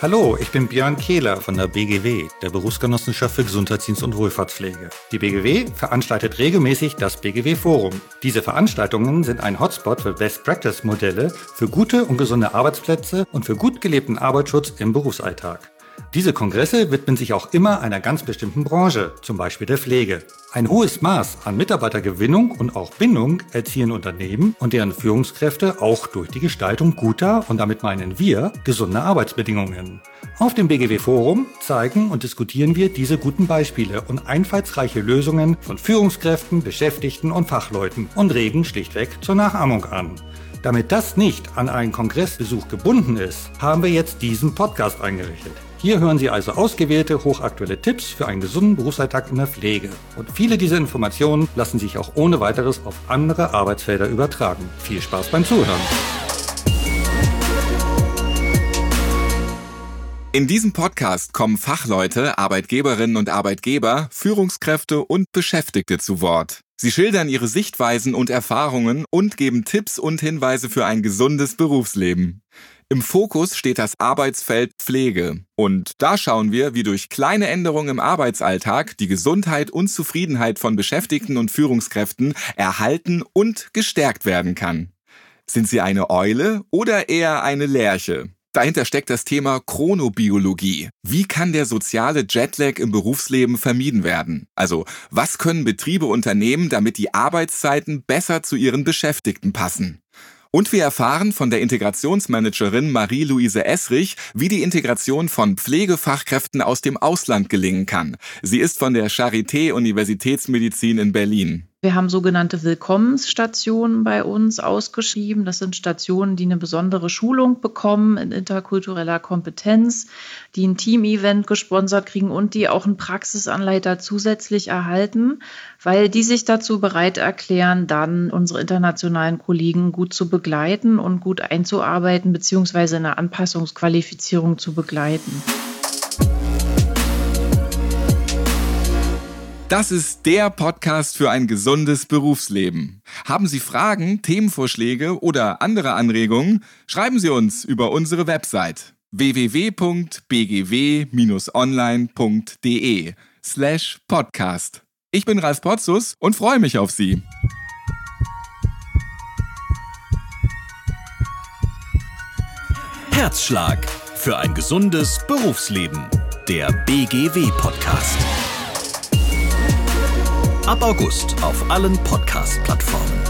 Hallo, ich bin Björn Kehler von der BGW, der Berufsgenossenschaft für Gesundheitsdienst und Wohlfahrtspflege. Die BGW veranstaltet regelmäßig das BGW Forum. Diese Veranstaltungen sind ein Hotspot für Best Practice Modelle für gute und gesunde Arbeitsplätze und für gut gelebten Arbeitsschutz im Berufsalltag. Diese Kongresse widmen sich auch immer einer ganz bestimmten Branche, zum Beispiel der Pflege. Ein hohes Maß an Mitarbeitergewinnung und auch Bindung erzielen Unternehmen und deren Führungskräfte auch durch die Gestaltung guter, und damit meinen wir, gesunder Arbeitsbedingungen. Auf dem BGW Forum zeigen und diskutieren wir diese guten Beispiele und einfallsreiche Lösungen von Führungskräften, Beschäftigten und Fachleuten und regen schlichtweg zur Nachahmung an. Damit das nicht an einen Kongressbesuch gebunden ist, haben wir jetzt diesen Podcast eingerichtet. Hier hören Sie also ausgewählte, hochaktuelle Tipps für einen gesunden Berufsalltag in der Pflege. Und viele dieser Informationen lassen sich auch ohne weiteres auf andere Arbeitsfelder übertragen. Viel Spaß beim Zuhören. In diesem Podcast kommen Fachleute, Arbeitgeberinnen und Arbeitgeber, Führungskräfte und Beschäftigte zu Wort. Sie schildern ihre Sichtweisen und Erfahrungen und geben Tipps und Hinweise für ein gesundes Berufsleben. Im Fokus steht das Arbeitsfeld Pflege. Und da schauen wir, wie durch kleine Änderungen im Arbeitsalltag die Gesundheit und Zufriedenheit von Beschäftigten und Führungskräften erhalten und gestärkt werden kann. Sind Sie eine Eule oder eher eine Lerche? Dahinter steckt das Thema Chronobiologie. Wie kann der soziale Jetlag im Berufsleben vermieden werden? Also, was können Betriebe unternehmen, damit die Arbeitszeiten besser zu ihren Beschäftigten passen? Und wir erfahren von der Integrationsmanagerin Marie-Louise Essrich, wie die Integration von Pflegefachkräften aus dem Ausland gelingen kann. Sie ist von der Charité Universitätsmedizin in Berlin. Wir haben sogenannte Willkommensstationen bei uns ausgeschrieben. Das sind Stationen, die eine besondere Schulung bekommen in interkultureller Kompetenz, die ein Team-Event gesponsert kriegen und die auch einen Praxisanleiter zusätzlich erhalten, weil die sich dazu bereit erklären, dann unsere internationalen Kollegen gut zu begleiten und gut einzuarbeiten beziehungsweise in der Anpassungsqualifizierung zu begleiten. Das ist der Podcast für ein gesundes Berufsleben. Haben Sie Fragen, Themenvorschläge oder andere Anregungen? Schreiben Sie uns über unsere Website www.bgw-online.de slash podcast. Ich bin Ralf Potzus und freue mich auf Sie. Herzschlag für ein gesundes Berufsleben. Der BGW-Podcast. Ab August auf allen Podcast-Plattformen.